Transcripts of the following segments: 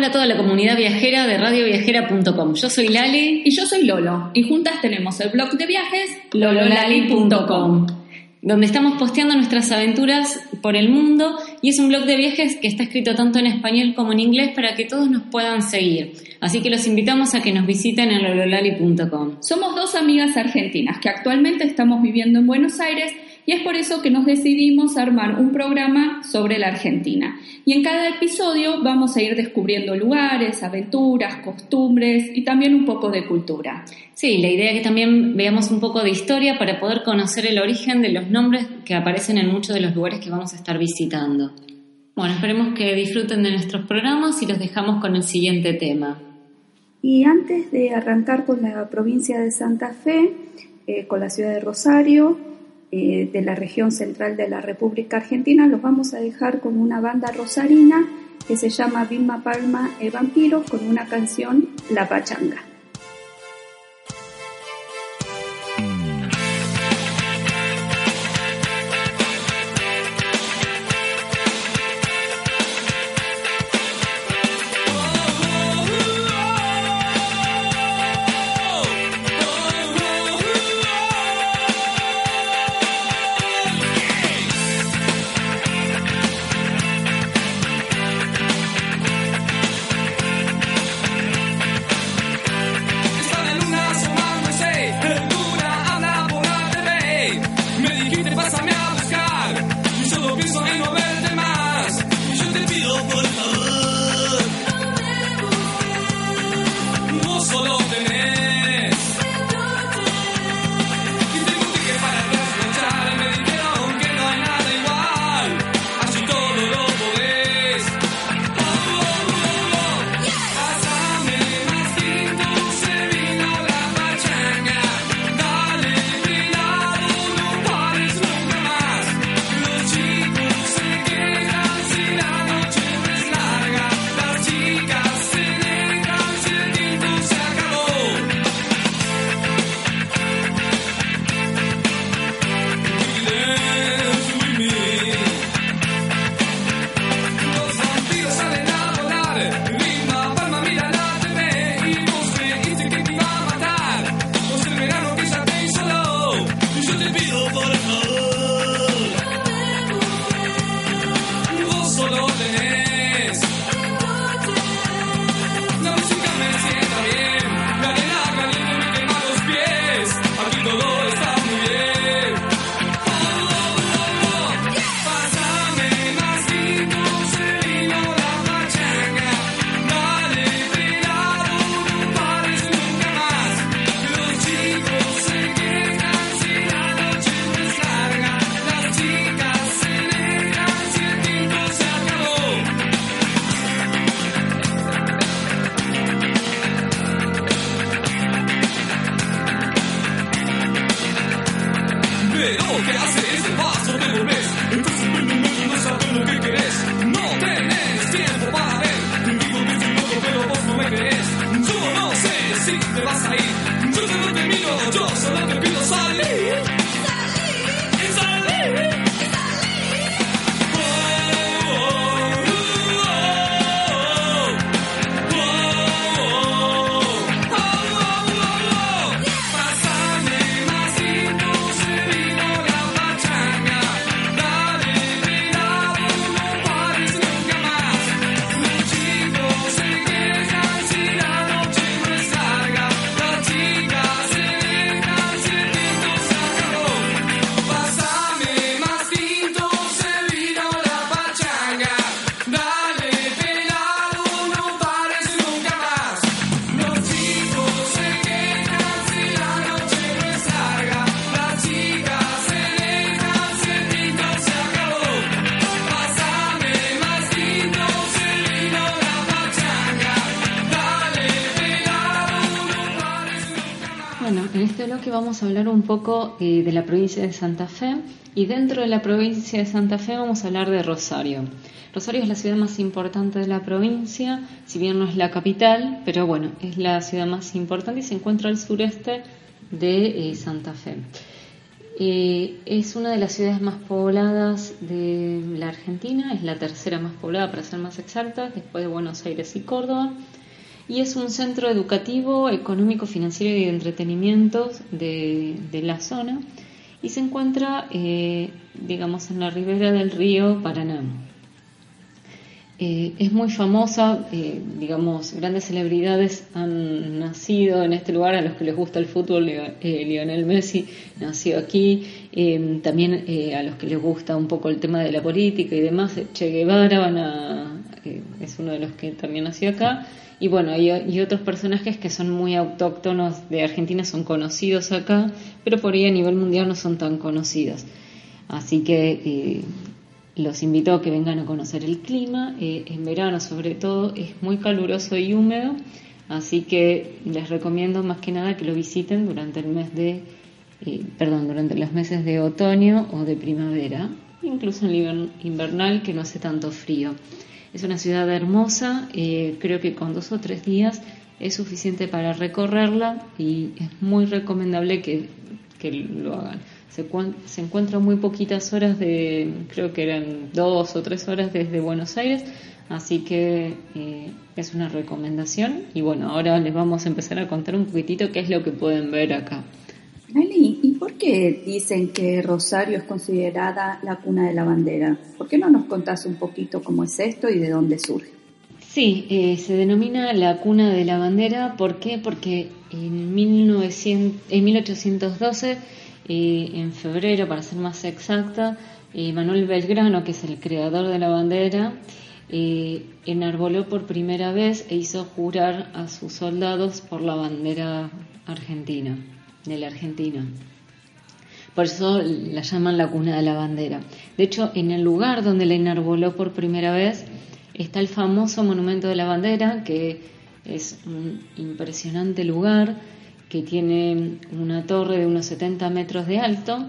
Hola a toda la comunidad viajera de radioviajera.com. Yo soy Lali. Y yo soy Lolo. Y juntas tenemos el blog de viajes lololali.com, donde estamos posteando nuestras aventuras por el mundo y es un blog de viajes que está escrito tanto en español como en inglés para que todos nos puedan seguir. Así que los invitamos a que nos visiten en lololali.com. Somos dos amigas argentinas que actualmente estamos viviendo en Buenos Aires y es por eso que nos decidimos armar un programa sobre la Argentina. Y en cada episodio vamos a ir descubriendo lugares, aventuras, costumbres y también un poco de cultura. Sí, la idea es que también veamos un poco de historia para poder conocer el origen de los nombres que aparecen en muchos de los lugares que vamos a estar visitando. Bueno, esperemos que disfruten de nuestros programas y los dejamos con el siguiente tema. Y antes de arrancar con la provincia de Santa Fe, eh, con la ciudad de Rosario, eh, de la región central de la República Argentina, los vamos a dejar con una banda rosarina que se llama Vilma Palma e Vampiros con una canción La Pachanga. Vamos a eh, de la provincia de Santa Fe y dentro de la provincia de Santa Fe vamos a hablar de Rosario. Rosario es la ciudad más importante de la provincia, si bien no es la capital, pero bueno, es la ciudad más importante y se encuentra al sureste de eh, Santa Fe. eh, es una de las ciudades más pobladas de la Argentina, es la tercera más poblada para ser más exacta, después de Buenos Aires y Córdoba, y es un centro educativo, económico, financiero y de entretenimiento de, la zona, y se encuentra, eh, digamos, en la ribera del río Paraná. Eh, es muy famosa, eh, digamos, grandes celebridades han nacido en este lugar, a los que les gusta el fútbol, Lionel Messi nació aquí, también a los que les gusta un poco el tema de la política y demás, Che Guevara van a, es uno de los que también nació acá, y bueno, y otros personajes que son muy autóctonos de Argentina, son conocidos acá, pero por ahí a nivel mundial no son tan conocidos. Así que los invito a que vengan a conocer el clima. Eh, en verano, sobre todo, es muy caluroso y húmedo, así que les recomiendo más que nada que lo visiten durante el mes de, eh, perdón, durante los meses de otoño o de primavera, incluso en invernal que no hace tanto frío. Es una ciudad hermosa, eh, creo que con dos o tres días es suficiente para recorrerla y es muy recomendable que lo hagan se, se encuentra muy poquitas horas de, creo que eran dos o tres horas desde Buenos Aires, así que eh, es una recomendación. Y bueno, ahora les vamos a empezar a contar un poquitito qué es lo que pueden ver acá. Ali, ¿y por qué dicen que Rosario es considerada la cuna de la bandera? ¿Por qué no nos contás un poquito cómo es esto y de dónde surge? Sí, eh, se denomina la cuna de la bandera. ¿Por qué? Porque en, 1900, en 1812 en febrero, para ser más exacta, eh, Manuel Belgrano, que es el creador de la bandera, eh, enarboló por primera vez e hizo jurar a sus soldados por la bandera argentina, de la Argentina. Por eso la llaman la cuna de la bandera. De hecho, en el lugar donde la enarboló por primera vez está el famoso monumento de la bandera, que es un impresionante lugar que tiene una torre de unos 70 metros de alto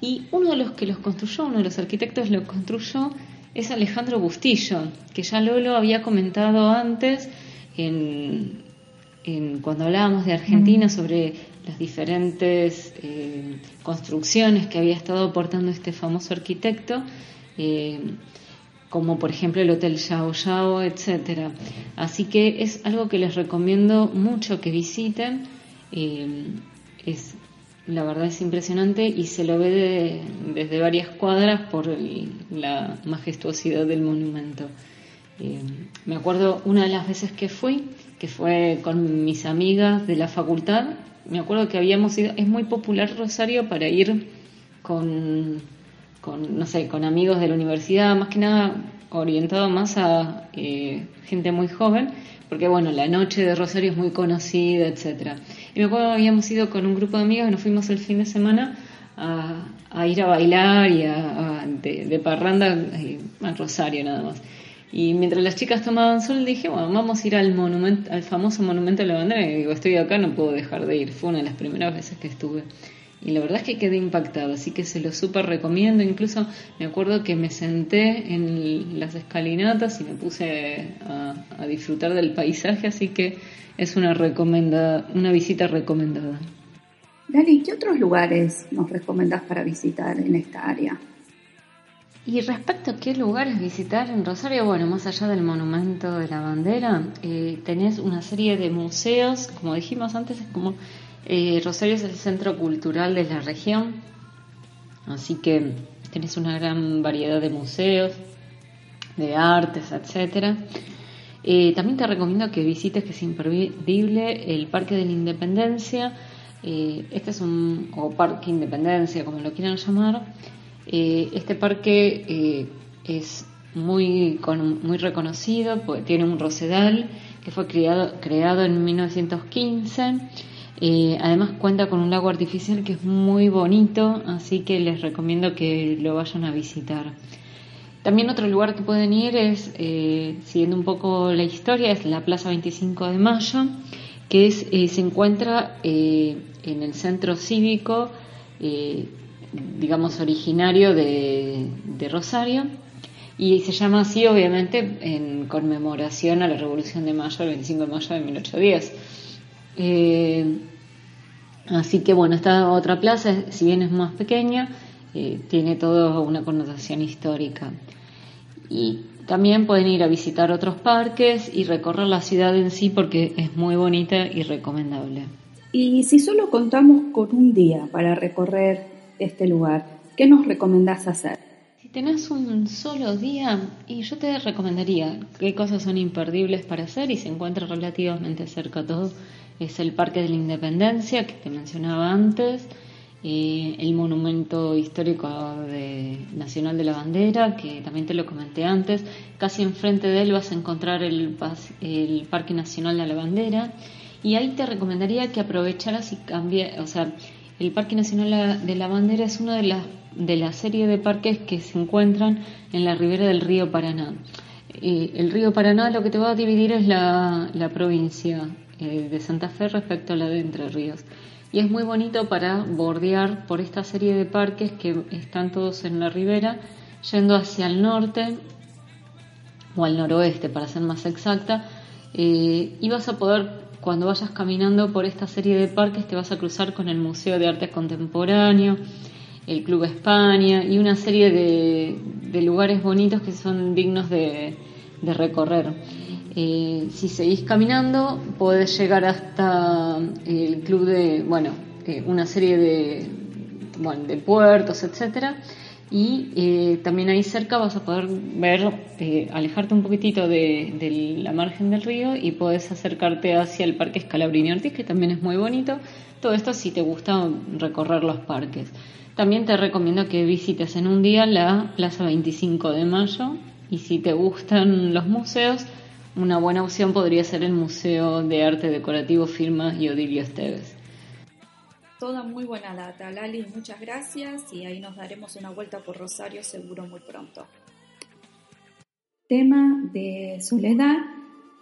y uno de los que los construyó, uno de los arquitectos lo construyó es Alejandro Bustillo, que ya Lolo había comentado antes en, cuando hablábamos de Argentina sobre las diferentes eh, construcciones que había estado aportando este famoso arquitecto, eh, como por ejemplo el Hotel Yao Yao, etc. Así que es algo que les recomiendo mucho que visiten eh, es, la verdad es impresionante y se lo ve desde varias cuadras por la majestuosidad del monumento. Me acuerdo una de las veces que fui, que fue con mis amigas de la facultad, me acuerdo que habíamos ido, es muy popular Rosario para ir con, con no sé, con amigos de la universidad, más que nada orientado más a eh, gente muy joven, porque bueno, la noche de Rosario es muy conocida, etcétera. Y me acuerdo que habíamos ido con un grupo de amigos y nos fuimos el fin de semana a, ir a bailar y a, de, parranda eh, a Rosario nada más. Y mientras las chicas tomaban sol, dije, bueno, vamos a ir al famoso monumento de la bandera. Y digo, estoy acá, no puedo dejar de ir. Fue una de las primeras veces que estuve. Y la verdad es que quedé impactado, así que se lo súper recomiendo. Incluso me acuerdo que me senté en las escalinatas y me puse a, disfrutar del paisaje, así que es una, recomenda, una visita recomendada. Dani, ¿qué otros lugares nos recomendás para visitar en esta área? Y respecto a qué lugares visitar en Rosario, bueno, más allá del monumento de la bandera, eh, tenés una serie de museos, como dijimos antes, es como eh, Rosario es el centro cultural de la región, así que tenés una gran variedad de museos, de artes, etcétera. Eh, también te recomiendo que visites, que es imperdible, el Parque de la Independencia. Eh, este es un, o Parque Independencia, como lo quieran llamar. Este parque es muy, muy reconocido, pues, tiene un rosedal que fue creado, creado en 1915 eh, además cuenta con un lago artificial que es muy bonito, así que les recomiendo que lo vayan a visitar. También otro lugar que pueden ir es, eh, siguiendo un poco la historia, es la Plaza 25 de Mayo, que es, eh, se encuentra en el centro cívico, digamos, originario de, Rosario, y se llama así obviamente en conmemoración a la Revolución de Mayo, el 25 de mayo de 1810. Eh, Así que bueno, esta otra plaza, si bien es más pequeña, eh, tiene toda una connotación histórica. Y también pueden ir a visitar otros parques y recorrer la ciudad en sí porque es muy bonita y recomendable. Y si solo contamos con un día para recorrer este lugar, ¿qué nos recomendás hacer? Si tenés un solo día, y yo te recomendaría qué cosas son imperdibles para hacer y se encuentra relativamente cerca todo, es el Parque de la Independencia que te mencionaba antes, el Monumento Histórico Nacional de la Bandera, que también te lo comenté antes. Casi enfrente de él vas a encontrar el, el Parque Nacional de la Bandera. Y ahí te recomendaría que aprovecharas y cambies, o sea, el Parque Nacional de la Bandera es uno de las de la serie de parques que se encuentran en la ribera del río Paraná. Eh, el río Paraná lo que te va a dividir es la, provincia eh, de Santa Fe respecto a la de Entre Ríos y es muy bonito para bordear por esta serie de parques que están todos en la ribera, yendo hacia el norte o al noroeste, para ser más exacta, eh, y vas a poder, cuando vayas caminando por esta serie de parques, te vas a cruzar con el Museo de Arte Contemporáneo, el Club España y una serie de, lugares bonitos que son dignos de recorrer. Eh, si seguís caminando, podés llegar hasta el club de, bueno, eh, una serie de, bueno, de puertos, etcétera. Y eh, también ahí cerca vas a poder ver, alejarte un poquitito de, la margen del río y podés acercarte hacia el Parque Escalabrini Ortiz, que también es muy bonito. Todo esto si te gusta recorrer los parques. También te recomiendo que visites en un día la Plaza 25 de Mayo y si te gustan los museos, una buena opción podría ser el Museo de Arte Decorativo Firmas y Odilio Esteves. Toda muy buena data, Lali, muchas gracias y ahí nos daremos una vuelta por Rosario seguro muy pronto. Tema de soledad,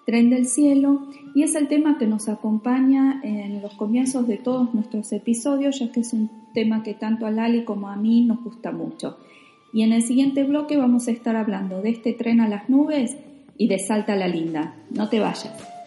tren del cielo, y es el tema que nos acompaña en los comienzos de todos nuestros episodios, ya que es un tema que tanto a Lali como a mí nos gusta mucho. Y en el siguiente bloque vamos a estar hablando de este tren a las nubes y de Salta la Linda. No te vayas.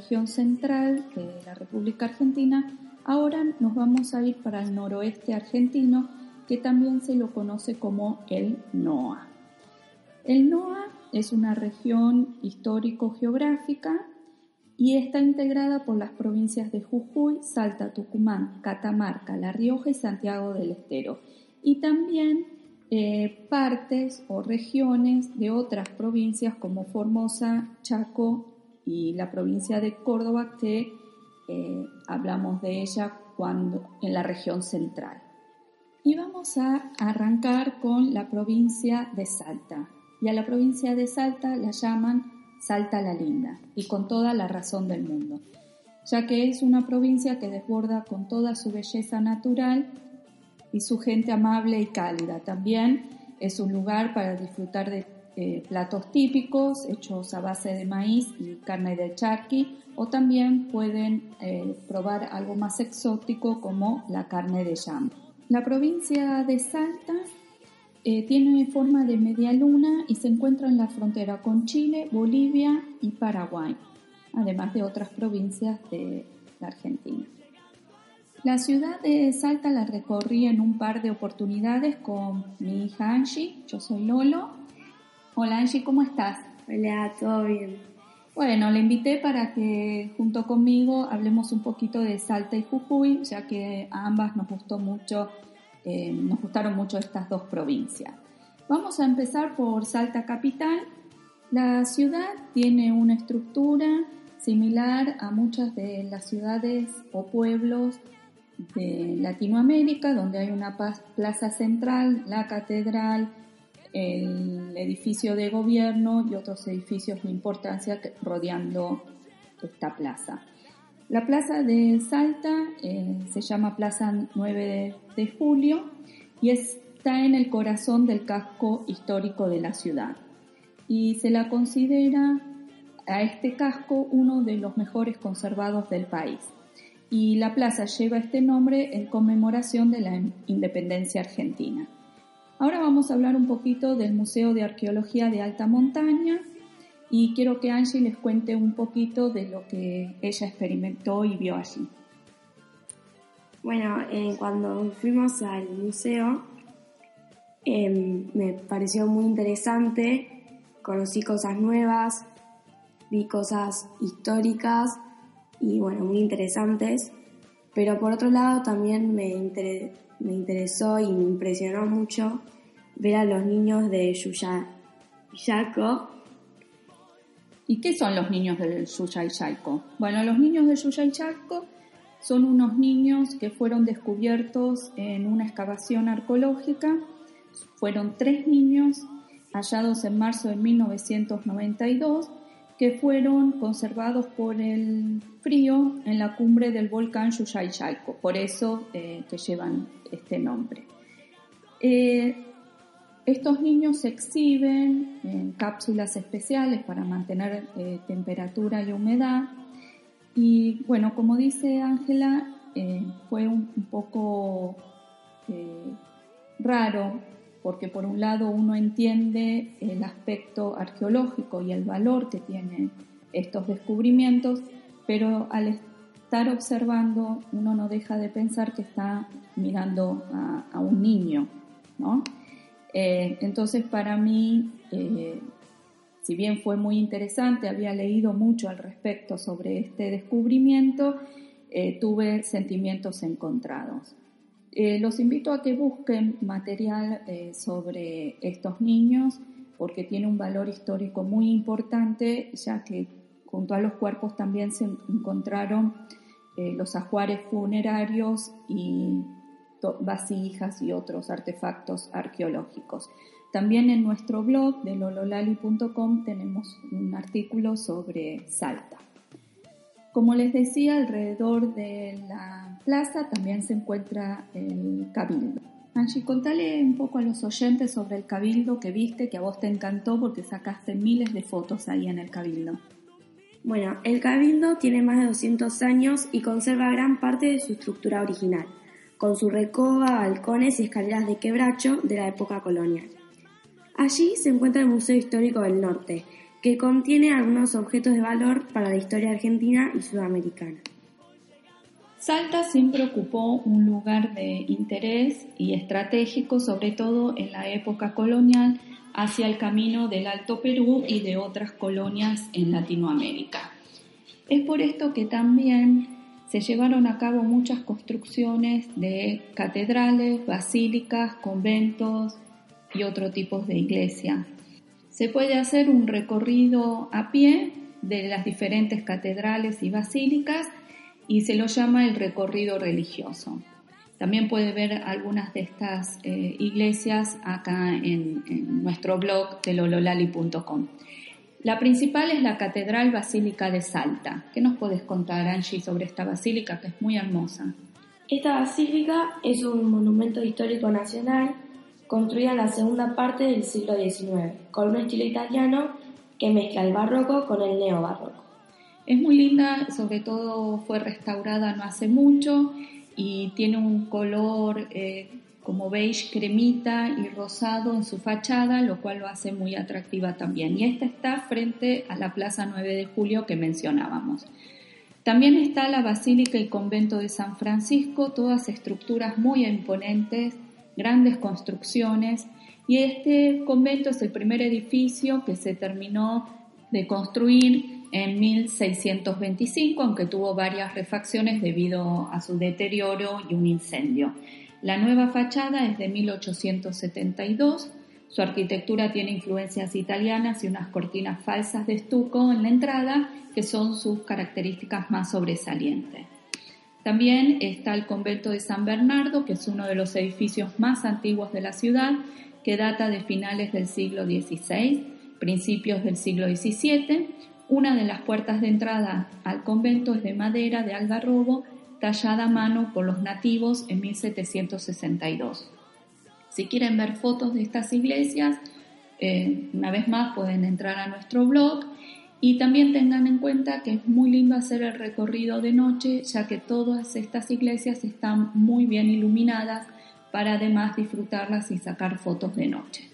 Región central de la República Argentina, ahora nos vamos a ir para el noroeste argentino, que también se lo conoce como el NOA. El NOA es una región histórico-geográfica y está integrada por las provincias de Jujuy, Salta, Tucumán, Catamarca, La Rioja y Santiago del Estero. Y también eh, partes o regiones de otras provincias como Formosa, Chaco y la provincia de Córdoba que eh, hablamos de ella cuando en la región central. Y vamos a arrancar con la provincia de Salta. Y a la provincia de Salta la llaman Salta la Linda, y con toda la razón del mundo, ya que es una provincia que desborda con toda su belleza natural y su gente amable y cálida. También es un lugar para disfrutar de eh, platos típicos hechos a base de maíz y carne de charqui, o también pueden eh, probar algo más exótico como la carne de llama. La provincia de Salta eh, tiene forma de media luna y se encuentra en la frontera con Chile, Bolivia y Paraguay, además de otras provincias de la Argentina. La ciudad de Salta la recorrí en un par de oportunidades con mi hija Angie, yo soy Lolo. Hola Angie, ¿cómo estás? Hola, todo bien. Bueno, le invité para que junto conmigo hablemos un poquito de Salta y Jujuy, ya que a ambas nos gustó mucho eh, nos gustaron mucho estas dos provincias. Vamos a empezar por Salta Capital. La ciudad tiene una estructura similar a muchas de las ciudades o pueblos de Latinoamérica, donde hay una plaza central, la catedral, el edificio de gobierno y otros edificios de importancia rodeando esta plaza. La plaza de Salta eh, se llama Plaza 9 de, Julio y está en el corazón del casco histórico de la ciudad. Y se la considera a este casco uno de los mejores conservados del país. Y la plaza lleva este nombre en conmemoración de la independencia argentina. Ahora vamos a hablar un poquito del Museo de Arqueología de Alta Montaña, y quiero que Angie les cuente un poquito de lo que ella experimentó y vio allí. Bueno, eh, cuando fuimos al museo em, me pareció muy interesante, conocí cosas nuevas, vi cosas históricas y bueno, muy interesantes, pero por otro lado también me, me interesó y me impresionó mucho ver a los niños de Yuyaco ¿Y qué son los niños del Chalco? Bueno, los niños del Chalco son unos niños que fueron descubiertos en una excavación arqueológica. Fueron tres niños hallados en marzo de 1992 que fueron conservados por el frío en la cumbre del volcán Chalco, por eso eh, que llevan este nombre. Eh, estos niños se exhiben en cápsulas especiales para mantener eh, temperatura y humedad. Y bueno, como dice Ángela, fue un, poco raro porque por un lado uno entiende el aspecto arqueológico y el valor que tienen estos descubrimientos, pero al estar observando uno no deja de pensar que está mirando a, un niño, ¿no? Eh, entonces para mí, eh, si bien fue muy interesante, había leído mucho al respecto sobre este descubrimiento, eh, tuve sentimientos encontrados. Los invito a que busquen material sobre estos niños porque tiene un valor histórico muy importante, ya que junto a los cuerpos también se encontraron los ajuares funerarios y vasijas y otros artefactos arqueológicos. También en nuestro blog de lololali.com tenemos un artículo sobre Salta. Como les decía, alrededor de la plaza también se encuentra el cabildo. Angie, contale un poco a los oyentes sobre el cabildo que viste, que a vos te encantó porque sacaste miles de fotos ahí en el cabildo. Bueno, el cabildo tiene más de 200 años y conserva gran parte de su estructura original con su recoba, balcones y escaleras de quebracho de la época colonial. Allí se encuentra el Museo Histórico del Norte, que contiene algunos objetos de valor para la historia argentina y sudamericana. Salta siempre ocupó un lugar de interés y estratégico, sobre todo en la época colonial, hacia el camino del Alto Perú y de otras colonias en Latinoamérica. Es por esto que también se llevaron a cabo muchas construcciones de catedrales, basílicas, conventos y otro tipo de iglesias. Se puede hacer un recorrido a pie de las diferentes catedrales y basílicas y se lo llama el recorrido religioso. También puede ver algunas de estas eh, iglesias acá en, nuestro blog de lololali.com. La principal es la Catedral Basílica de Salta. ¿Qué nos puedes contar, Angie, sobre esta basílica que es muy hermosa? Esta basílica es un monumento histórico nacional construida en la segunda parte del siglo XIX, con un estilo italiano que mezcla el barroco con el neobarroco. Es muy linda, sobre todo fue restaurada no hace mucho y tiene un color eh, como beige cremita y rosado en su fachada, lo cual lo hace muy atractiva también. Y esta está frente a la Plaza 9 de Julio que mencionábamos. También está la Basílica y Convento de San Francisco, todas estructuras muy imponentes, grandes construcciones. Y este convento es el primer edificio que se terminó de construir en 1625, aunque tuvo varias refacciones debido a su deterioro y un incendio. La nueva fachada es de 1872. Su arquitectura tiene influencias italianas y unas cortinas falsas de estuco en la entrada, que son sus características más sobresalientes. También está el convento de San Bernardo, que es uno de los edificios más antiguos de la ciudad, que data de finales del siglo XVI, principios del siglo XVII, una de las puertas de entrada al convento es de madera de algarrobo tallada a mano por los nativos en 1762. Si quieren ver fotos de estas iglesias, eh, una vez más pueden entrar a nuestro blog y también tengan en cuenta que es muy lindo hacer el recorrido de noche, ya que todas estas iglesias están muy bien iluminadas para además disfrutarlas y sacar fotos de noche.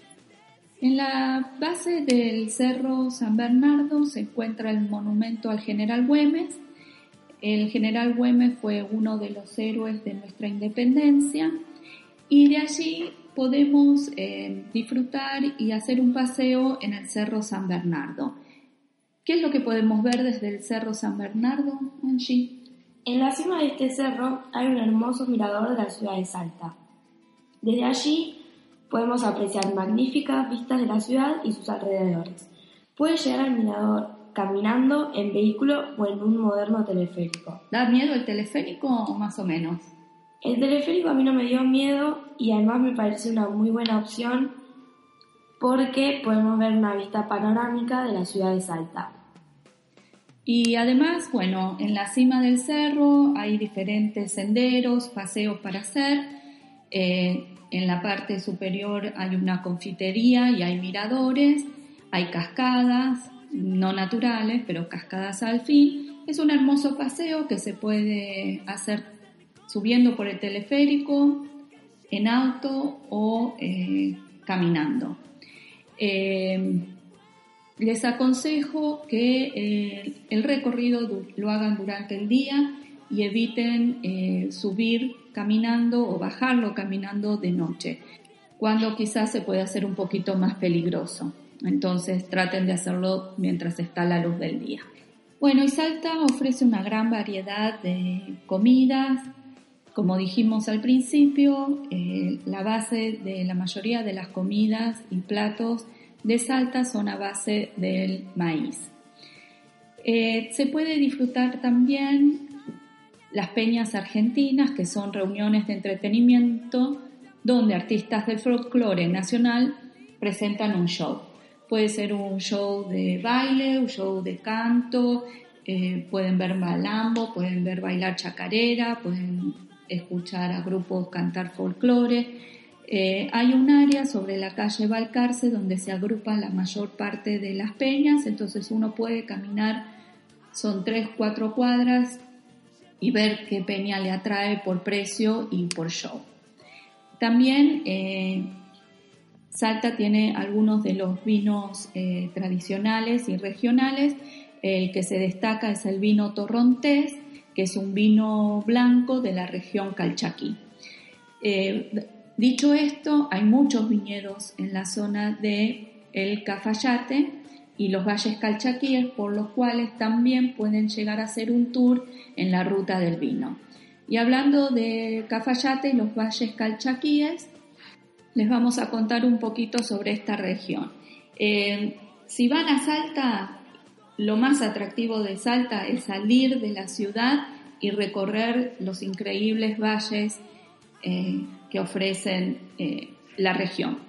En la base del Cerro San Bernardo se encuentra el monumento al general Güemes. El general Güemes fue uno de los héroes de nuestra independencia y de allí podemos eh, disfrutar y hacer un paseo en el Cerro San Bernardo. ¿Qué es lo que podemos ver desde el Cerro San Bernardo, Angie? En la cima de este cerro hay un hermoso mirador de la ciudad de Salta. Desde allí Podemos apreciar magníficas vistas de la ciudad y sus alrededores. Puede llegar al mirador caminando, en vehículo o en un moderno teleférico. ¿Da miedo el teleférico o más o menos? El teleférico a mí no me dio miedo y además me parece una muy buena opción porque podemos ver una vista panorámica de la ciudad de Salta. Y además, bueno, en la cima del cerro hay diferentes senderos, paseos para hacer. Eh, en la parte superior hay una confitería y hay miradores, hay cascadas, no naturales, pero cascadas al fin. Es un hermoso paseo que se puede hacer subiendo por el teleférico, en auto o eh, caminando. Eh, les aconsejo que eh, el recorrido lo hagan durante el día y eviten subir caminando o bajarlo caminando de noche, cuando quizás se puede hacer un poquito más peligroso. Entonces traten de hacerlo mientras está la luz del día. Bueno, y Salta ofrece una gran variedad de comidas. Como dijimos al principio, eh, la base de la mayoría de las comidas y platos de Salta son a base del maíz. Eh, se puede disfrutar también las peñas argentinas, que son reuniones de entretenimiento donde artistas del folclore nacional presentan un show. Puede ser un show de baile, un show de canto, eh, pueden ver malambo, pueden ver bailar chacarera, pueden escuchar a grupos cantar folclore. Eh, hay un área sobre la calle Balcarce donde se agrupan la mayor parte de las peñas, entonces uno puede caminar, son tres, cuatro cuadras, y ver qué peña le atrae por precio y por show. También eh, Salta tiene algunos de los vinos eh, tradicionales y regionales. El que se destaca es el vino torrontés, que es un vino blanco de la región Calchaquí. Dicho esto, hay muchos viñedos en la zona de el Cafayate y los valles calchaquíes, por los cuales también pueden llegar a hacer un tour en la ruta del vino. Y hablando de Cafayate y los valles calchaquíes, les vamos a contar un poquito sobre esta región. Eh, si van a Salta, lo más atractivo de Salta es salir de la ciudad y recorrer los increíbles valles eh, que ofrecen eh, la región.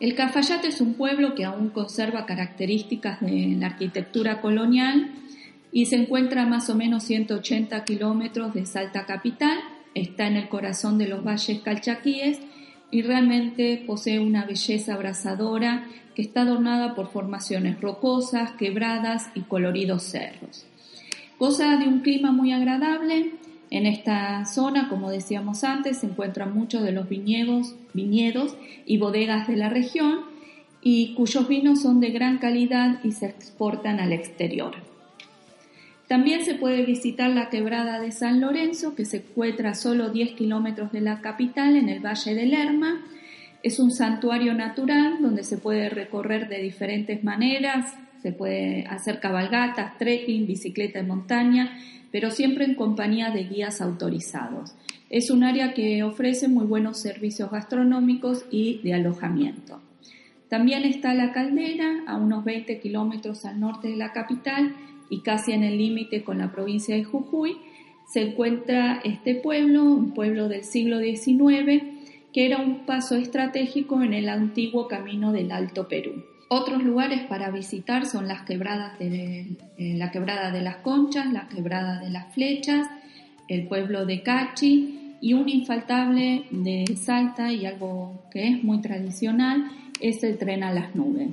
El Cafayate es un pueblo que aún conserva características de la arquitectura colonial y se encuentra a más o menos 180 kilómetros de Salta capital, está en el corazón de los valles calchaquíes y realmente posee una belleza abrasadora que está adornada por formaciones rocosas, quebradas y coloridos cerros. Goza de un clima muy agradable. En esta zona, como decíamos antes, se encuentran muchos de los viñedos, viñedos y bodegas de la región y cuyos vinos son de gran calidad y se exportan al exterior. También se puede visitar la quebrada de San Lorenzo, que se encuentra a solo 10 kilómetros de la capital, en el Valle del Lerma. Es un santuario natural donde se puede recorrer de diferentes maneras, se puede hacer cabalgatas, trekking, bicicleta de montaña, pero siempre en compañía de guías autorizados. Es un área que ofrece muy buenos servicios gastronómicos y de alojamiento. También está la caldera, a unos 20 kilómetros al norte de la capital, y casi en el límite con la provincia de Jujuy, se encuentra este pueblo, un pueblo del siglo XIX, que era un paso estratégico en el antiguo camino del Alto Perú. Otros lugares para visitar son las quebradas de eh, la quebrada de las Conchas, la quebrada de las Flechas, el pueblo de Cachi y un infaltable de Salta y algo que es muy tradicional es el tren a las nubes.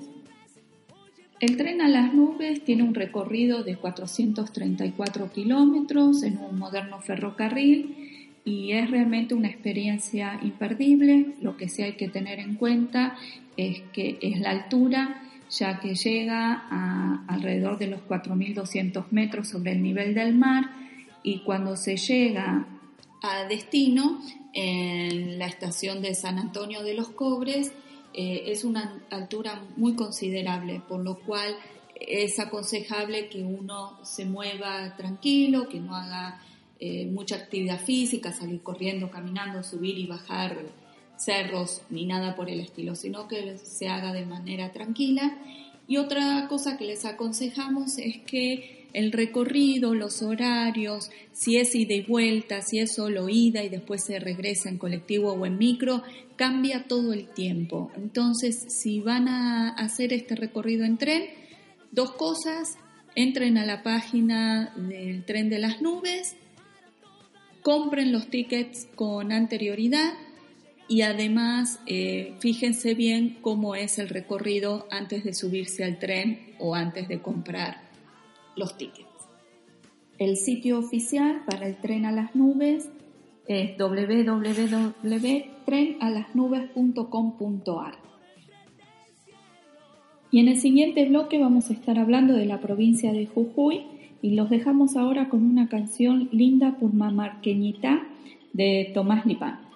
El tren a las nubes tiene un recorrido de 434 kilómetros en un moderno ferrocarril y es realmente una experiencia imperdible. Lo que sí hay que tener en cuenta es que es la altura, ya que llega a alrededor de los 4.200 metros sobre el nivel del mar y cuando se llega a destino en la estación de San Antonio de los Cobres, eh, es una altura muy considerable, por lo cual es aconsejable que uno se mueva tranquilo, que no haga eh, mucha actividad física, salir corriendo, caminando, subir y bajar cerros ni nada por el estilo, sino que se haga de manera tranquila. Y otra cosa que les aconsejamos es que el recorrido, los horarios, si es ida y vuelta, si es solo ida y después se regresa en colectivo o en micro, cambia todo el tiempo. Entonces, si van a hacer este recorrido en tren, dos cosas, entren a la página del tren de las nubes, compren los tickets con anterioridad y además eh, fíjense bien cómo es el recorrido antes de subirse al tren o antes de comprar los tickets. El sitio oficial para el tren a las nubes es www.trenalasnubes.com.ar. Y en el siguiente bloque vamos a estar hablando de la provincia de Jujuy y los dejamos ahora con una canción linda por mamarqueñita de Tomás Lipán.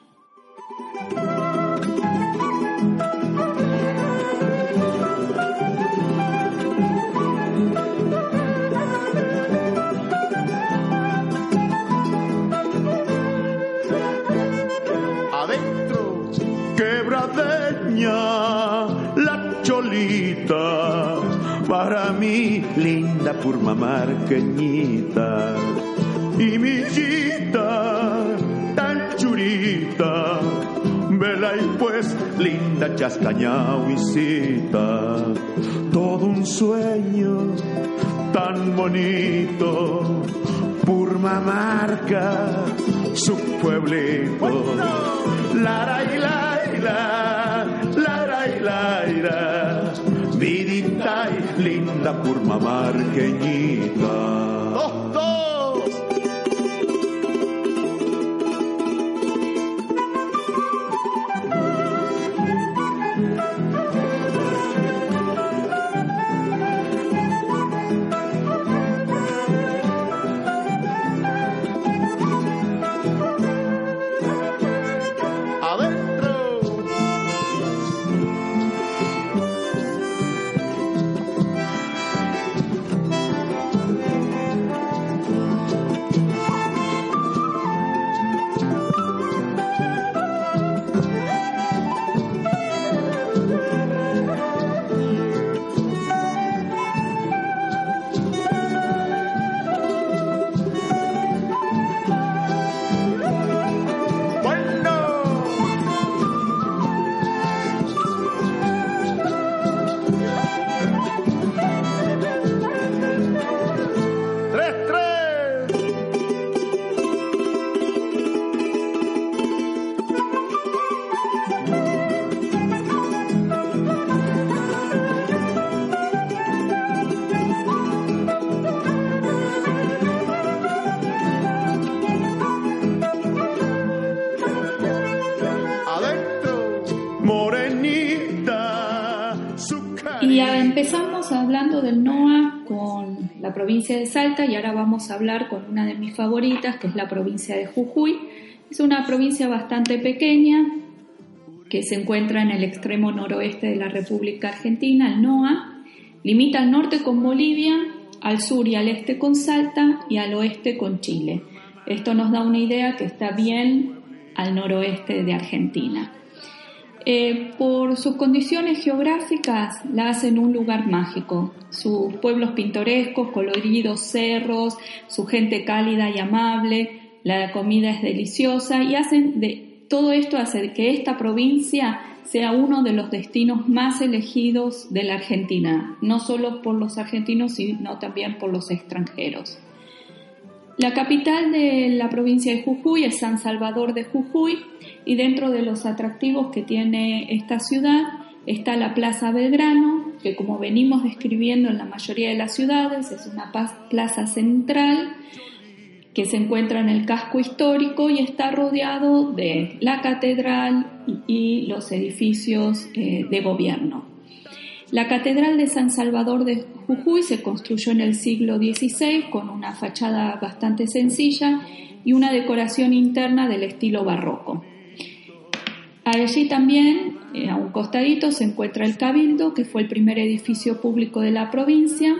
La cholita, para mí linda purmamarqueñita, y mi tan churita, vela y pues linda chastañahuisita, todo un sueño tan bonito, Purmamarca, su pueblito, la y la la, la, la, la, vidita y linda purmamarqueñita. ¡Dos, Y empezamos hablando del NOA con la provincia de Salta y ahora vamos a hablar con una de mis favoritas, que es la provincia de Jujuy. Es una provincia bastante pequeña que se encuentra en el extremo noroeste de la República Argentina, el NOA. Limita al norte con Bolivia, al sur y al este con Salta y al oeste con Chile. Esto nos da una idea que está bien al noroeste de Argentina. Eh, por sus condiciones geográficas la hacen un lugar mágico. Sus pueblos pintorescos, coloridos cerros, su gente cálida y amable, la comida es deliciosa y hacen de todo esto hace que esta provincia sea uno de los destinos más elegidos de la Argentina, no solo por los argentinos, sino también por los extranjeros. La capital de la provincia de Jujuy es San Salvador de Jujuy y dentro de los atractivos que tiene esta ciudad está la Plaza Belgrano, que como venimos describiendo en la mayoría de las ciudades es una plaza central que se encuentra en el casco histórico y está rodeado de la catedral y los edificios eh, de gobierno. La Catedral de San Salvador de Jujuy se construyó en el siglo XVI con una fachada bastante sencilla y una decoración interna del estilo barroco. Allí también, eh, a un costadito, se encuentra el Cabildo, que fue el primer edificio público de la provincia,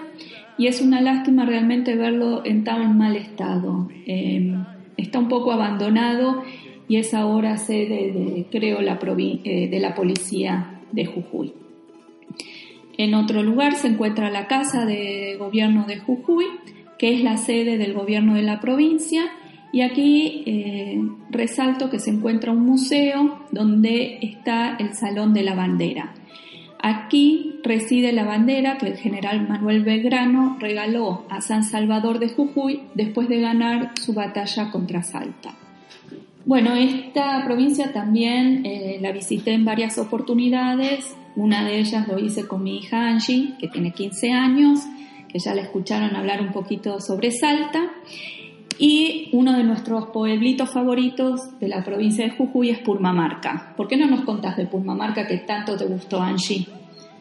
y es una lástima realmente verlo en tan mal estado. Eh, está un poco abandonado y es ahora sede, de, creo, eh, de la policía de Jujuy. En otro lugar se encuentra la Casa de Gobierno de Jujuy, que es la sede del gobierno de la provincia, y aquí eh, resalto que se encuentra un museo donde está el Salón de la Bandera. Aquí reside la bandera que el general Manuel Belgrano regaló a San Salvador de Jujuy después de ganar su batalla contra Salta. Bueno, esta provincia también eh, la visité en varias oportunidades una de ellas lo hice con mi hija Angie, que tiene 15 años, que ya la escucharon hablar un poquito sobre Salta. Y uno de nuestros pueblitos favoritos de la provincia de Jujuy es Purmamarca. ¿Por qué no nos contás de Purmamarca que tanto te gustó, Angie?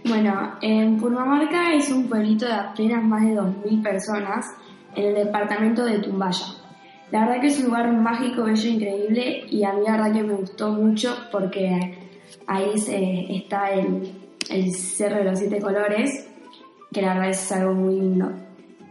Bueno, en Purmamarca es un pueblito de apenas más de 2.000 personas en el departamento de Tumbaya. La verdad que es un lugar mágico, bello, increíble y a mí la verdad que me gustó mucho porque ahí está el, el Cerro de los Siete Colores, que la verdad es algo muy lindo.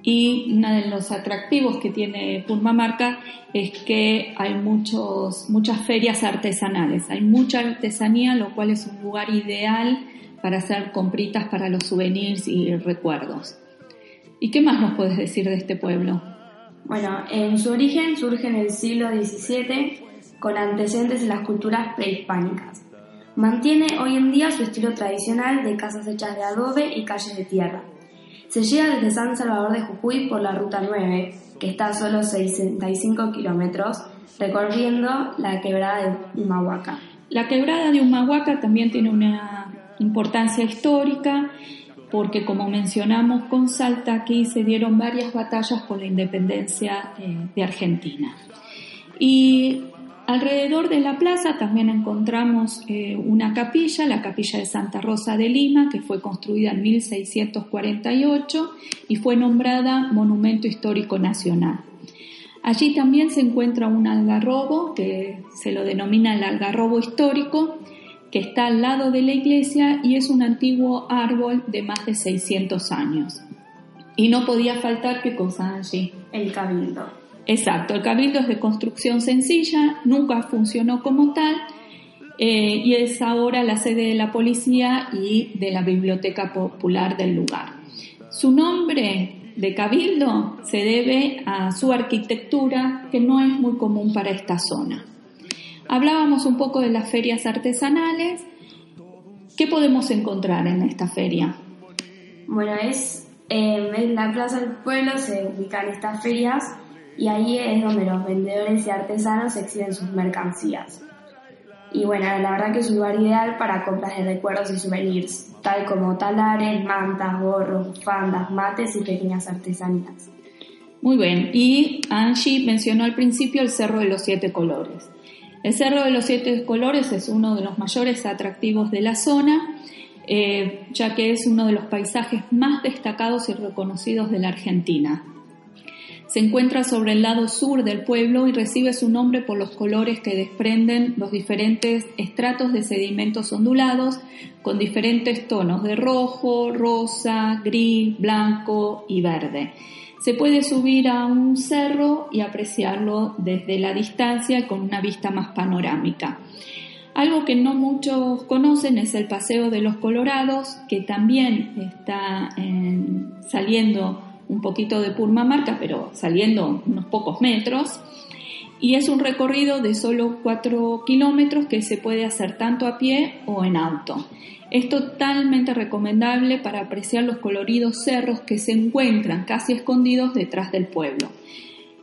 Y uno de los atractivos que tiene Purmamarca es que hay muchos, muchas ferias artesanales, hay mucha artesanía, lo cual es un lugar ideal para hacer compritas para los souvenirs y recuerdos. ¿Y qué más nos puedes decir de este pueblo? Bueno, en su origen surge en el siglo XVII con antecedentes en las culturas prehispánicas. Mantiene hoy en día su estilo tradicional de casas hechas de adobe y calles de tierra. Se llega desde San Salvador de Jujuy por la Ruta 9, que está a solo 65 kilómetros, recorriendo la quebrada de Humahuaca. La quebrada de Humahuaca también tiene una importancia histórica porque como mencionamos con Salta, aquí se dieron varias batallas por la independencia eh, de Argentina. Y Alrededor de la plaza también encontramos eh, una capilla, la capilla de Santa Rosa de Lima, que fue construida en 1648 y fue nombrada Monumento Histórico Nacional. Allí también se encuentra un algarrobo, que se lo denomina el algarrobo histórico, que está al lado de la iglesia y es un antiguo árbol de más de 600 años. Y no podía faltar qué cosa allí. El cabildo. Exacto, el cabildo es de construcción sencilla, nunca funcionó como tal eh, y es ahora la sede de la policía y de la biblioteca popular del lugar. Su nombre de cabildo se debe a su arquitectura que no es muy común para esta zona. Hablábamos un poco de las ferias artesanales. ¿Qué podemos encontrar en esta feria? Bueno, es eh, en la plaza del pueblo se ubican estas ferias y ahí es donde los vendedores y artesanos exhiben sus mercancías. Y bueno, la verdad que es un lugar ideal para compras de recuerdos y souvenirs, tal como talares, mantas, gorros, bufandas, mates y pequeñas artesanías. Muy bien, y Angie mencionó al principio el Cerro de los Siete Colores. El Cerro de los Siete Colores es uno de los mayores atractivos de la zona eh, ya que es uno de los paisajes más destacados y reconocidos de la Argentina. Se encuentra sobre el lado sur del pueblo y recibe su nombre por los colores que desprenden los diferentes estratos de sedimentos ondulados con diferentes tonos de rojo, rosa, gris, blanco y verde. Se puede subir a un cerro y apreciarlo desde la distancia con una vista más panorámica. Algo que no muchos conocen es el Paseo de los Colorados, que también está saliendo un poquito de Purmamarca, pero saliendo unos pocos metros. Y es un recorrido de solo 4 kilómetros que se puede hacer tanto a pie o en auto. Es totalmente recomendable para apreciar los coloridos cerros que se encuentran casi escondidos detrás del pueblo.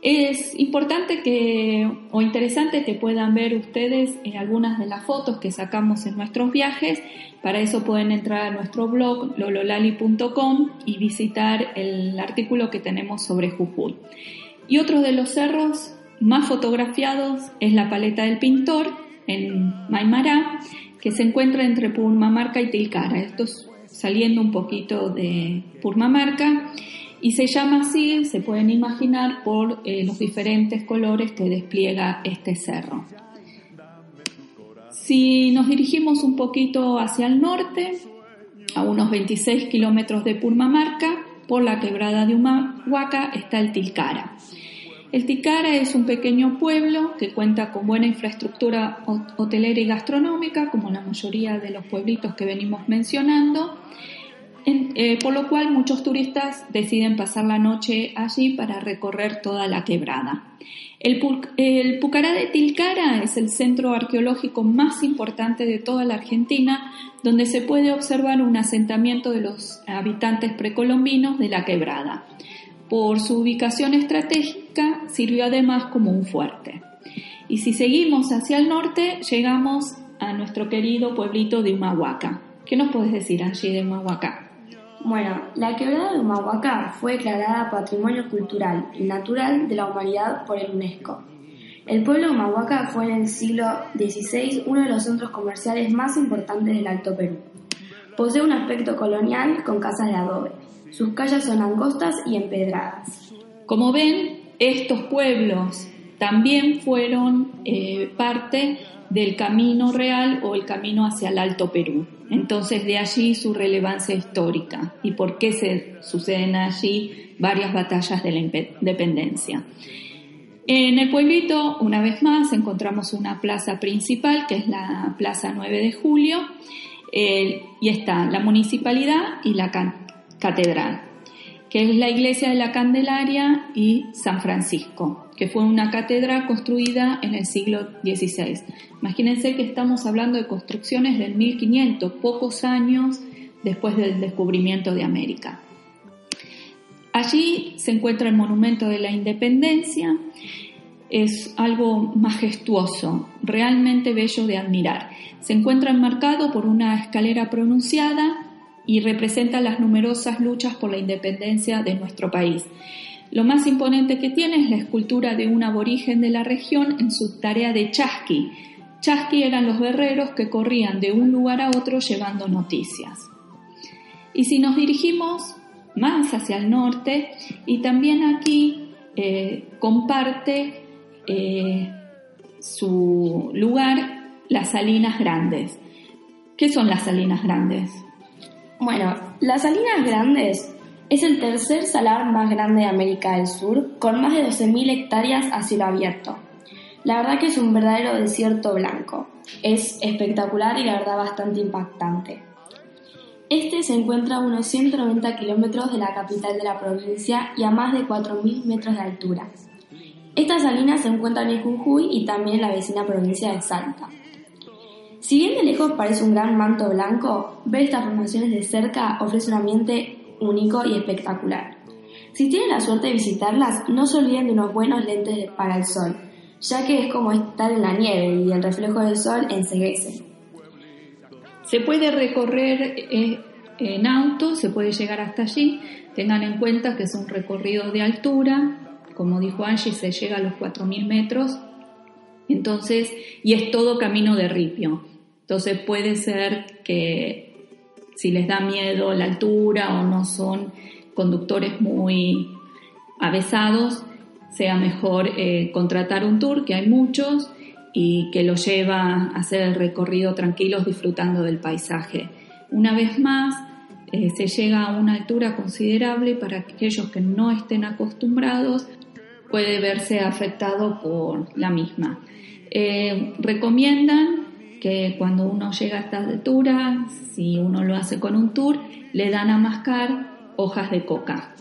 Es importante que, o interesante que puedan ver ustedes en algunas de las fotos que sacamos en nuestros viajes. Para eso pueden entrar a nuestro blog lololali.com y visitar el artículo que tenemos sobre Jujuy. Y otro de los cerros más fotografiados es la Paleta del Pintor en Maimará, que se encuentra entre Purmamarca y Tilcara. Esto es saliendo un poquito de Purmamarca y se llama así, se pueden imaginar, por eh, los diferentes colores que despliega este cerro. Si nos dirigimos un poquito hacia el norte, a unos 26 kilómetros de Purmamarca, por la quebrada de Humahuaca está el Tilcara. El Tilcara es un pequeño pueblo que cuenta con buena infraestructura hotelera y gastronómica, como la mayoría de los pueblitos que venimos mencionando, eh, por lo cual muchos turistas deciden pasar la noche allí para recorrer toda la quebrada. El, Pucará de Tilcara es el centro arqueológico más importante de toda la Argentina, donde se puede observar un asentamiento de los habitantes precolombinos de la quebrada. Por su ubicación estratégica sirvió además como un fuerte. Y si seguimos hacia el norte, llegamos a nuestro querido pueblito de Humahuaca. ¿Qué nos puedes decir allí de Humahuaca? Bueno, la quebrada de Humahuaca fue declarada Patrimonio Cultural y Natural de la Humanidad por el UNESCO. El pueblo de Humahuaca fue en el siglo XVI uno de los centros comerciales más importantes del Alto Perú. Posee un aspecto colonial con casas de adobe. Sus calles son angostas y empedradas. Como ven, estos pueblos también fueron eh, parte del camino real o el camino hacia el Alto Perú. Entonces de allí su relevancia histórica y por qué se suceden allí varias batallas de la independencia. En el pueblito, una vez más, encontramos una plaza principal, que es la Plaza 9 de Julio, y está la municipalidad y la catedral que es la iglesia de la Candelaria y San Francisco, que fue una catedral construida en el siglo XVI. Imagínense que estamos hablando de construcciones del 1500, pocos años después del descubrimiento de América. Allí se encuentra el Monumento de la Independencia, es algo majestuoso, realmente bello de admirar. Se encuentra enmarcado por una escalera pronunciada y representa las numerosas luchas por la independencia de nuestro país. Lo más imponente que tiene es la escultura de un aborigen de la región en su tarea de chasqui. Chasqui eran los guerreros que corrían de un lugar a otro llevando noticias. Y si nos dirigimos más hacia el norte, y también aquí eh, comparte eh, su lugar las Salinas Grandes. ¿Qué son las Salinas Grandes? Bueno, las Salinas Grandes es el tercer salar más grande de América del Sur, con más de 12.000 hectáreas a cielo abierto. La verdad que es un verdadero desierto blanco. Es espectacular y la verdad bastante impactante. Este se encuentra a unos 190 kilómetros de la capital de la provincia y a más de 4.000 metros de altura. Estas salinas se encuentran en Jujuy y también en la vecina provincia de Salta. Si bien de lejos parece un gran manto blanco, ver estas formaciones de cerca ofrece un ambiente único y espectacular. Si tienen la suerte de visitarlas, no se olviden de unos buenos lentes para el sol, ya que es como estar en la nieve y el reflejo del sol enseguece. Se puede recorrer eh, en auto, se puede llegar hasta allí. Tengan en cuenta que es un recorrido de altura, como dijo Angie, se llega a los 4.000 metros, entonces, y es todo camino de ripio. Entonces puede ser que si les da miedo la altura o no son conductores muy avesados, sea mejor eh, contratar un tour, que hay muchos, y que los lleva a hacer el recorrido tranquilos disfrutando del paisaje. Una vez más, eh, se llega a una altura considerable para aquellos que no estén acostumbrados, puede verse afectado por la misma. Eh, recomiendan que cuando uno llega a esta altura, si uno lo hace con un tour, le dan a mascar hojas de coca.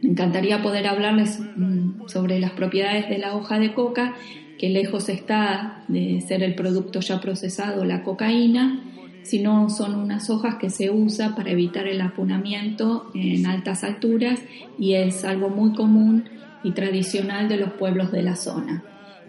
Me encantaría poder hablarles mm, sobre las propiedades de la hoja de coca, que lejos está de ser el producto ya procesado, la cocaína, sino son unas hojas que se usa para evitar el apunamiento en altas alturas y es algo muy común y tradicional de los pueblos de la zona.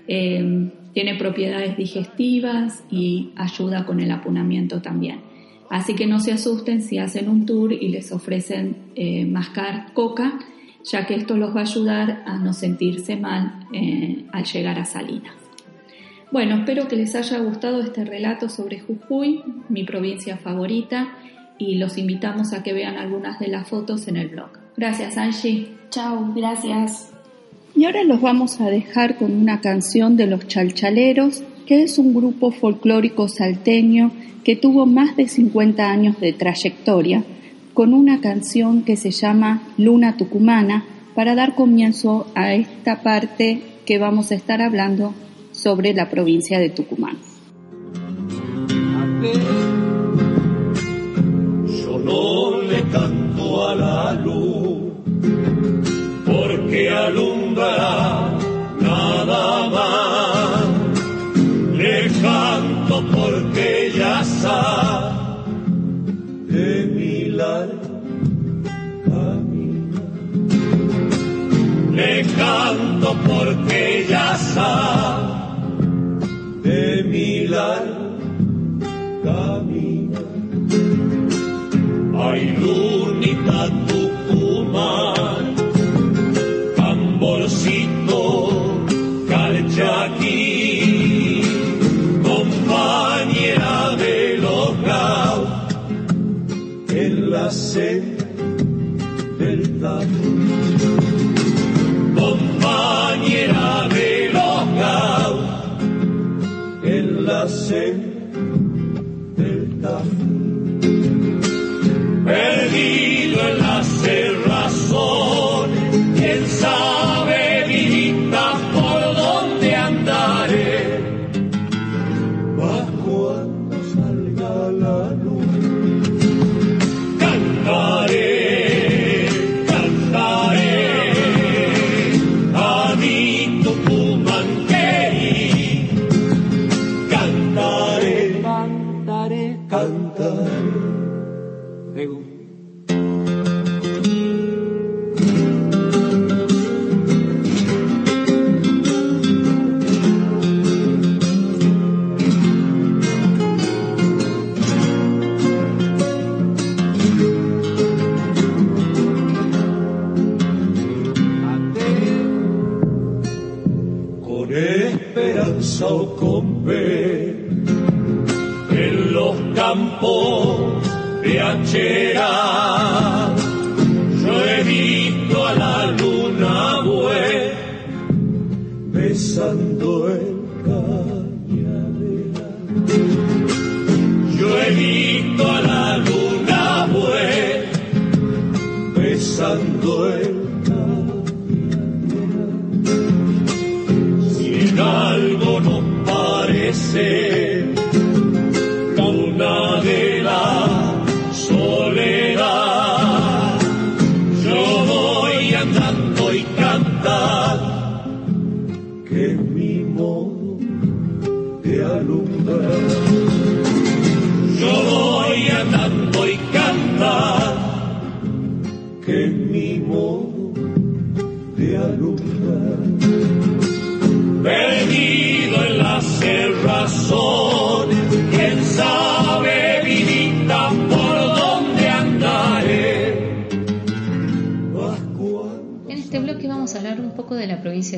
Eh, tiene propiedades digestivas y ayuda con el apunamiento también. Así que no se asusten si hacen un tour y les ofrecen eh, mascar coca, ya que esto los va a ayudar a no sentirse mal eh, al llegar a Salinas. Bueno, espero que les haya gustado este relato sobre Jujuy, mi provincia favorita, y los invitamos a que vean algunas de las fotos en el blog. Gracias, Angie. Chao, gracias. Y ahora los vamos a dejar con una canción de los Chalchaleros, que es un grupo folclórico salteño que tuvo más de 50 años de trayectoria, con una canción que se llama Luna Tucumana, para dar comienzo a esta parte que vamos a estar hablando sobre la provincia de Tucumán. Yo no le canto a la luz porque alumbra nada más. Le canto porque ya sabe de mi largo camino. Le canto porque ya sabe de mi largo camino.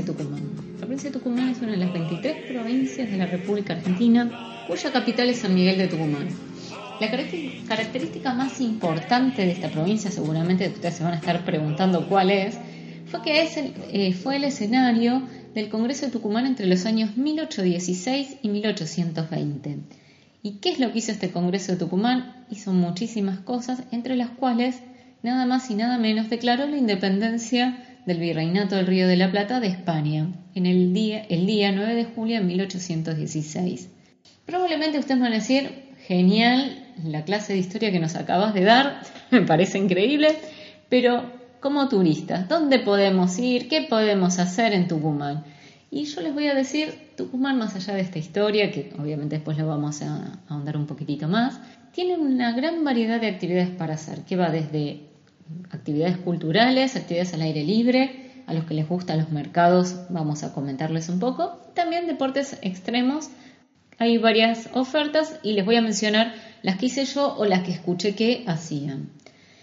De Tucumán. La provincia de Tucumán es una de las 23 provincias de la República Argentina, cuya capital es San Miguel de Tucumán. La característica más importante de esta provincia, seguramente ustedes se van a estar preguntando cuál es, fue que es eh, fue el escenario del Congreso de Tucumán entre los años 1816 y 1820. ¿Y qué es lo que hizo este Congreso de Tucumán? Hizo muchísimas cosas, entre las cuales nada más y nada menos declaró la independencia del Virreinato del Río de la Plata de España en el día, el día 9 de julio de 1816. Probablemente ustedes van a decir, genial la clase de historia que nos acabas de dar, me parece increíble, pero como turistas, ¿dónde podemos ir? ¿Qué podemos hacer en Tucumán? Y yo les voy a decir, Tucumán, más allá de esta historia, que obviamente después lo vamos a ahondar un poquitito más, tiene una gran variedad de actividades para hacer, que va desde actividades culturales, actividades al aire libre, a los que les gustan los mercados, vamos a comentarles un poco, también deportes extremos hay varias ofertas y les voy a mencionar las que hice yo o las que escuché que hacían.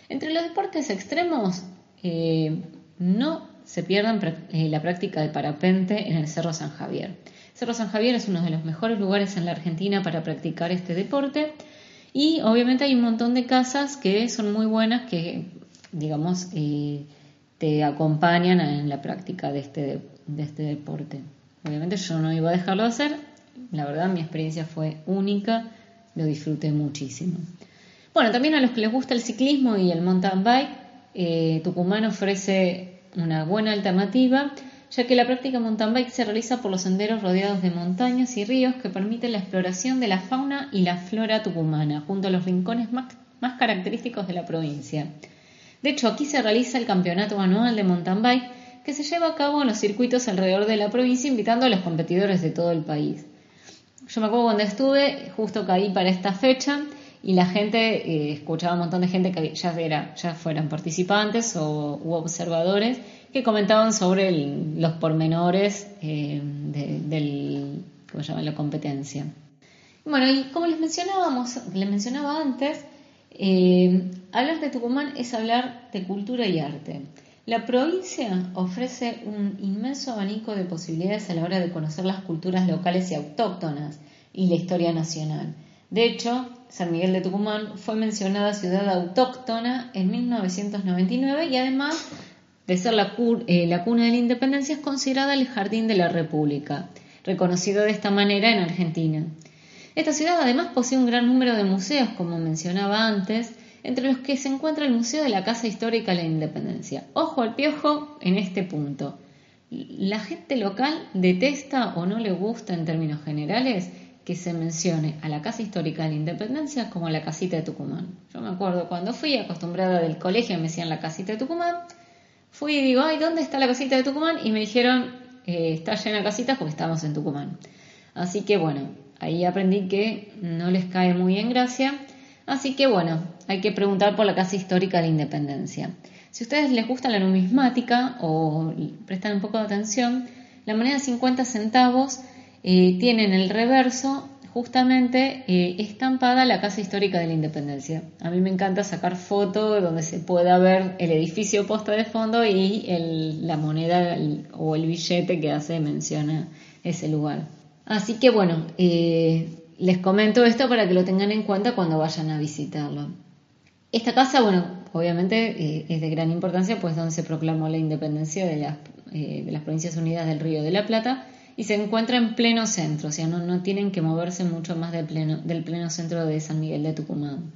Entre los deportes extremos, eh, no se pierdan eh, la práctica de parapente en el Cerro San Javier. Cerro San Javier es uno de los mejores lugares en la Argentina para practicar este deporte y obviamente hay un montón de casas que son muy buenas que, digamos, eh, te acompañan en la práctica de este, de este deporte. Obviamente yo no iba a dejarlo de hacer, la verdad mi experiencia fue única, lo disfruté muchísimo. Bueno, también a los que les gusta el ciclismo y el mountain bike, eh, Tucumán ofrece una buena alternativa, ya que la práctica mountain bike se realiza por los senderos rodeados de montañas y ríos que permiten la exploración de la fauna y la flora tucumana, junto a los rincones más, más característicos de la provincia. De hecho, aquí se realiza el campeonato anual de mountain bike que se lleva a cabo en los circuitos alrededor de la provincia, invitando a los competidores de todo el país. Yo me acuerdo cuando estuve, justo caí para esta fecha y la gente, eh, escuchaba un montón de gente que ya, era, ya fueran participantes o u observadores que comentaban sobre los pormenores eh, de, ¿cómo la competencia. Bueno, y como les mencionábamos, les mencionaba antes, eh, hablar de Tucumán es hablar de cultura y arte. La provincia ofrece un inmenso abanico de posibilidades a la hora de conocer las culturas locales y autóctonas y la historia nacional. De hecho, San Miguel de Tucumán fue mencionada ciudad autóctona en 1999 y además de ser la, eh, la cuna de la independencia es considerada el Jardín de la República, reconocido de esta manera en Argentina. Esta ciudad además posee un gran número de museos, como mencionaba antes, entre los que se encuentra el Museo de la Casa Histórica de la Independencia. Ojo al piojo en este punto. La gente local detesta o no le gusta en términos generales que se mencione a la Casa Histórica de la Independencia como la casita de Tucumán. Yo me acuerdo cuando fui acostumbrada del colegio me decían la casita de Tucumán, fui y digo, ay, ¿dónde está la casita de Tucumán? Y me dijeron, eh, está llena de casitas porque estamos en Tucumán. Así que bueno, ahí aprendí que no les cae muy en gracia Así que bueno, hay que preguntar por la Casa Histórica de Independencia. Si a ustedes les gusta la numismática o prestan un poco de atención, la moneda de 50 centavos eh, tiene en el reverso justamente eh, estampada la Casa Histórica de la Independencia. A mí me encanta sacar fotos donde se pueda ver el edificio posta de fondo y la moneda o el billete que hace menciona ese lugar. Así que bueno, eh, les comento esto para que lo tengan en cuenta cuando vayan a visitarlo. Esta casa, bueno, obviamente eh, es de gran importancia, pues donde se proclamó la independencia de las, eh, de las Provincias Unidas del Río de la Plata y se encuentra en pleno centro, o sea, no, tienen que moverse mucho más del pleno, del pleno centro de San Miguel de Tucumán.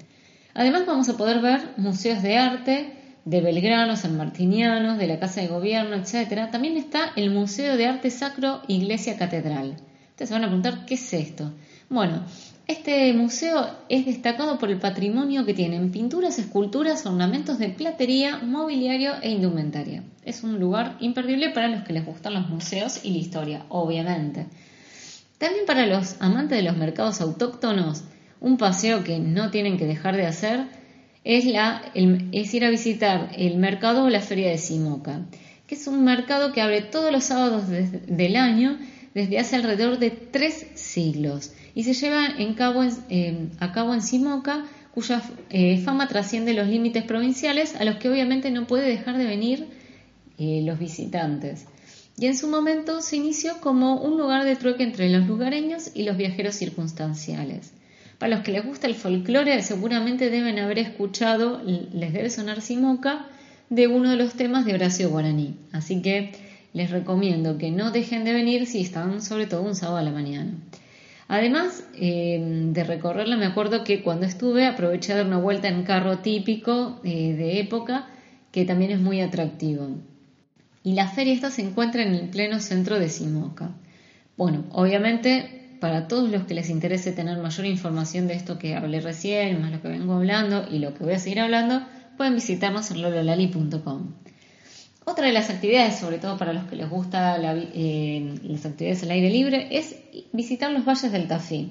Además vamos a poder ver museos de arte de Belgrano, San Martinianos, de la Casa de Gobierno, etc. También está el Museo de Arte Sacro Iglesia Catedral. Ustedes se van a preguntar, ¿qué es esto? Bueno, este museo es destacado por el patrimonio que tienen pinturas, esculturas, ornamentos de platería, mobiliario e indumentaria. Es un lugar imperdible para los que les gustan los museos y la historia, obviamente. También para los amantes de los mercados autóctonos, un paseo que no tienen que dejar de hacer es, ir a visitar el mercado o la feria de Simoca, que es un mercado que abre todos los sábados del año desde hace alrededor de tres siglos y se lleva eh, a cabo en Simoca, cuya eh, fama trasciende los límites provinciales, a los que obviamente no puede dejar de venir eh, los visitantes. Y en su momento se inició como un lugar de trueque entre los lugareños y los viajeros circunstanciales. Para los que les gusta el folclore, seguramente deben haber escuchado, les debe sonar Simoca, de uno de los temas de Horacio Guaraní. Así que les recomiendo que no dejen de venir si están sobre todo un sábado a la mañana. Además eh, de recorrerla, me acuerdo que cuando estuve aproveché de dar una vuelta en carro típico eh, de época, que también es muy atractivo. Y la feria esta se encuentra en el pleno centro de Simoca. Bueno, obviamente para todos los que les interese tener mayor información de esto que hablé recién, más lo que vengo hablando y lo que voy a seguir hablando, pueden visitarnos en lololali.com. Otra de las actividades, sobre todo para los que les gusta eh, las actividades al aire libre, es visitar los valles del Tafí.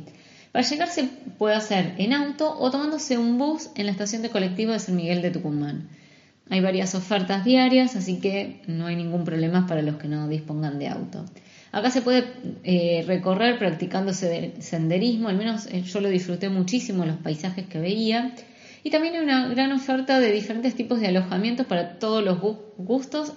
Para llegar se puede hacer en auto o tomándose un bus en la estación de colectivo de San Miguel de Tucumán. Hay varias ofertas diarias, así que no hay ningún problema para los que no dispongan de auto. Acá se puede eh, recorrer practicando senderismo, al menos eh, yo lo disfruté muchísimo, los paisajes que veía y también hay una gran oferta de diferentes tipos de alojamientos para todos los gustos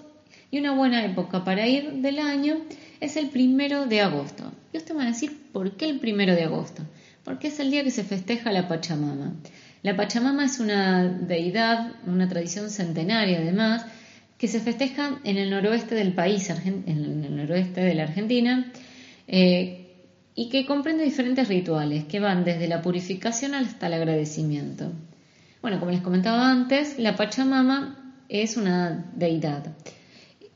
y una buena época para ir del año es el primero de agosto. Y usted va a decir, ¿por qué el primero de agosto? Porque es el día que se festeja la Pachamama. La Pachamama es una deidad, una tradición centenaria además, que se festeja en el noroeste del país, en el noroeste de la Argentina, eh, y que comprende diferentes rituales que van desde la purificación hasta el agradecimiento. Bueno, como les comentaba antes, la Pachamama es una deidad.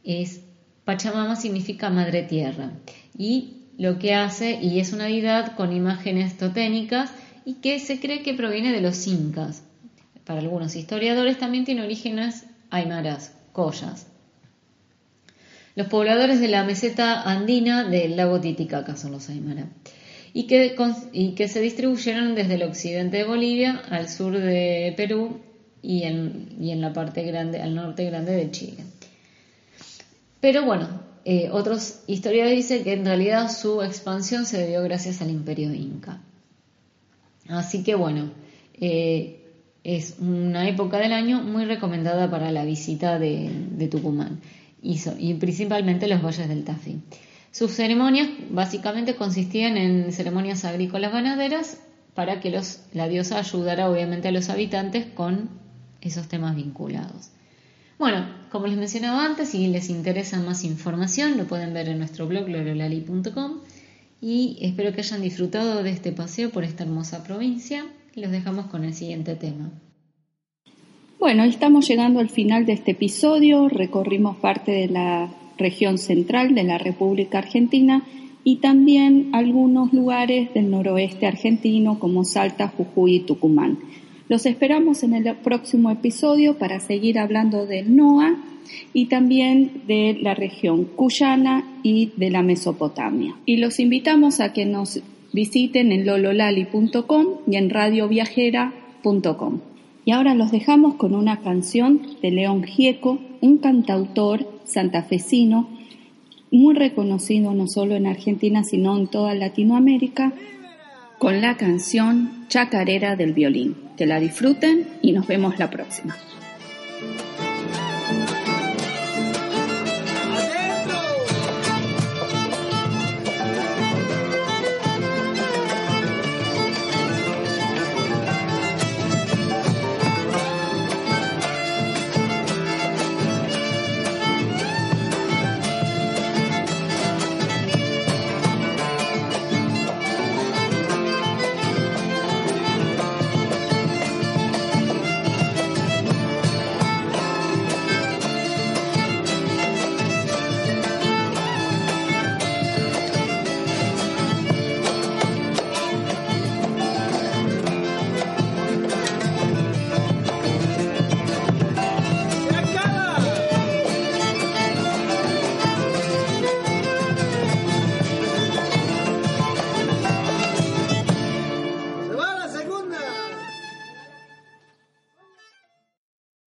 Es, Pachamama significa madre tierra y lo que hace, y es una deidad con imágenes toténicas y que se cree que proviene de los incas. Para algunos historiadores también tiene orígenes aymaras, collas. Los pobladores de la meseta andina del lago Titicaca son los aymaras y que, se distribuyeron desde el occidente de Bolivia al sur de Perú y en, la parte grande, al norte grande de Chile. Pero bueno, eh, otros historiadores dicen que en realidad su expansión se debió gracias al imperio inca. Así que bueno, eh, es una época del año muy recomendada para la visita de, Tucumán y, principalmente los valles del Tafí. Sus ceremonias básicamente consistían en ceremonias agrícolas ganaderas para que la diosa ayudara obviamente a los habitantes con esos temas vinculados. Bueno, como les mencionaba antes, si les interesa más información, lo pueden ver en nuestro blog lorolali.com y espero que hayan disfrutado de este paseo por esta hermosa provincia los dejamos con el siguiente tema. Bueno, estamos llegando al final de este episodio, recorrimos parte de la región central de la República Argentina y también algunos lugares del noroeste argentino como Salta, Jujuy y Tucumán. Los esperamos en el próximo episodio para seguir hablando del NOA y también de la región cuyana y de la Mesopotamia. Y los invitamos a que nos visiten en lololali.com y en radioviajera.com. Y ahora los dejamos con una canción de León Gieco, un cantautor santafesino muy reconocido no solo en Argentina, sino en toda Latinoamérica, con la canción Chacarera del Violín. Que la disfruten y nos vemos la próxima.